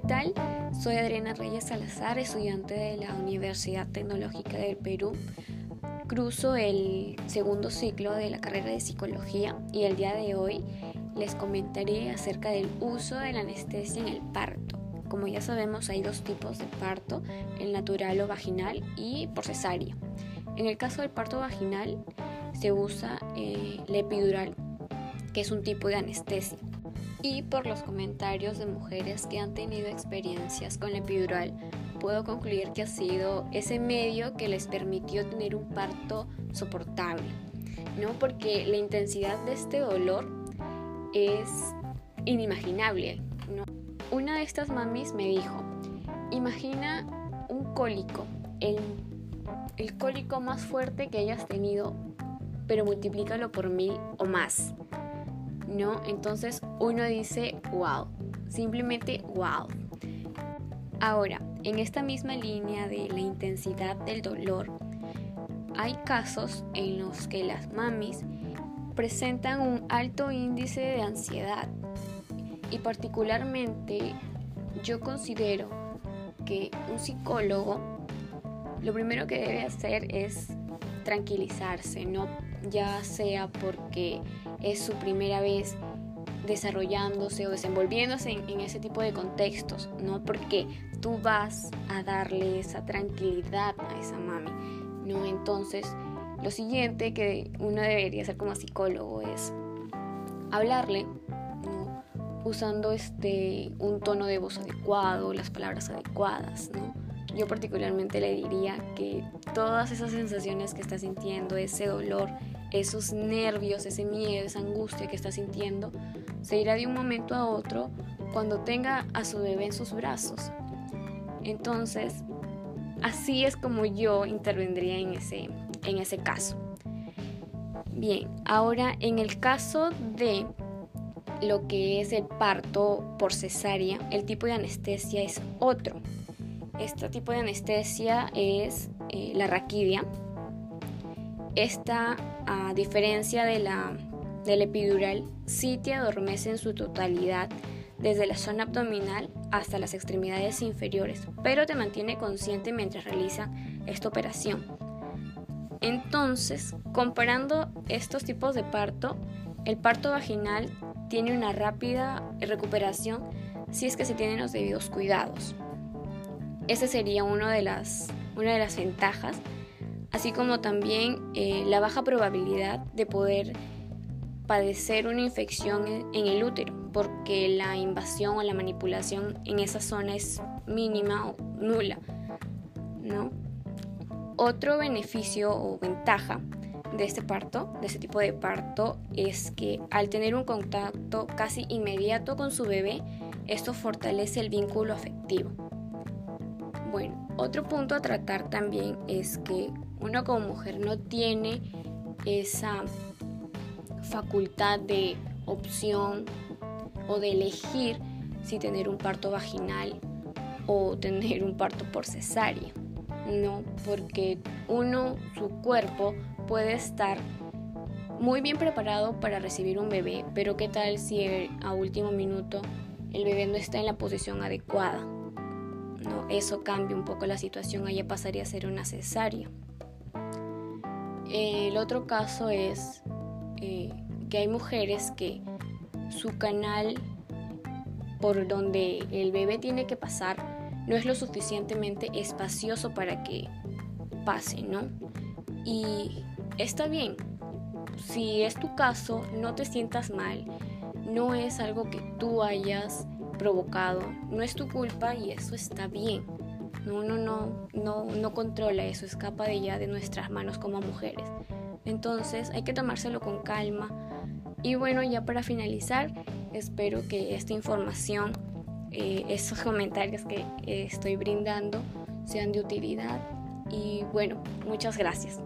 ¿qué tal? Soy Adriana Reyes Salazar, estudiante de la Universidad Tecnológica del Perú. Cruzo el segundo ciclo de la carrera de psicología y el día de hoy les comentaré acerca del uso de la anestesia en el parto. Como ya sabemos, hay dos tipos de parto, el natural o vaginal y por cesárea. En el caso del parto vaginal se usa eh, la epidural, que es un tipo de anestesia y por los comentarios de mujeres que han tenido experiencias con la epidural, puedo concluir que ha sido ese medio que les permitió tener un parto soportable, ¿no? Porque la intensidad de este dolor es inimaginable, ¿no? Una de estas mamis me dijo, imagina un cólico, el, el cólico más fuerte que hayas tenido, pero multiplícalo por mil o más. ¿no? Entonces uno dice, wow, simplemente wow. Ahora, en esta misma línea de la intensidad del dolor, hay casos en los que las mamis presentan un alto índice de ansiedad y particularmente yo considero que un psicólogo lo primero que debe hacer es tranquilizarse, no ya sea porque es su primera vez desarrollándose o desenvolviéndose en, ese tipo de contextos, ¿no? Porque tú vas a darle esa tranquilidad a esa mami, ¿no? Entonces, lo siguiente que uno debería hacer como psicólogo es hablarle, Usando este, un tono de voz adecuado, las palabras adecuadas, ¿no? Yo particularmente le diría que todas esas sensaciones que está sintiendo, ese dolor, esos nervios, ese miedo, esa angustia que está sintiendo, se irá de un momento a otro cuando tenga a su bebé en sus brazos. Entonces, así es como yo intervendría en ese, en ese caso. Bien, ahora en el caso de lo que es el parto por cesárea, el tipo de anestesia es otro. Este tipo de anestesia es eh, la raquidia. Esta a diferencia de la, del epidural, sí te adormece en su totalidad desde la zona abdominal hasta las extremidades inferiores, pero te mantiene consciente mientras realiza esta operación. Entonces, comparando estos tipos de parto, el parto vaginal tiene una rápida recuperación si es que se tienen los debidos cuidados. Esa sería una de las, una de las ventajas así como también eh, la baja probabilidad de poder padecer una infección en el útero, porque la invasión o la manipulación en esa zona es mínima o nula. ¿no? Otro beneficio o ventaja de este parto, de este tipo de parto, es que al tener un contacto casi inmediato con su bebé, esto fortalece el vínculo afectivo. Bueno, otro punto a tratar también es que uno como mujer no tiene esa facultad de opción o de elegir si tener un parto vaginal o tener un parto por cesárea. No, porque uno, su cuerpo puede estar muy bien preparado para recibir un bebé, pero qué tal si a último minuto el bebé no está en la posición adecuada. No, eso cambia un poco la situación, allá pasaría a ser una cesárea. El otro caso es eh, que hay mujeres que su canal por donde el bebé tiene que pasar no es lo suficientemente espacioso para que pase, ¿no? Y está bien, si es tu caso, no te sientas mal, no es algo que tú hayas provocado, no es tu culpa y eso está bien. No, no, no, no, no controla eso, escapa de ya de nuestras manos como mujeres. Entonces hay que tomárselo con calma. Y bueno, ya para finalizar, espero que esta información, eh, esos comentarios que estoy brindando sean de utilidad. Y bueno, muchas gracias.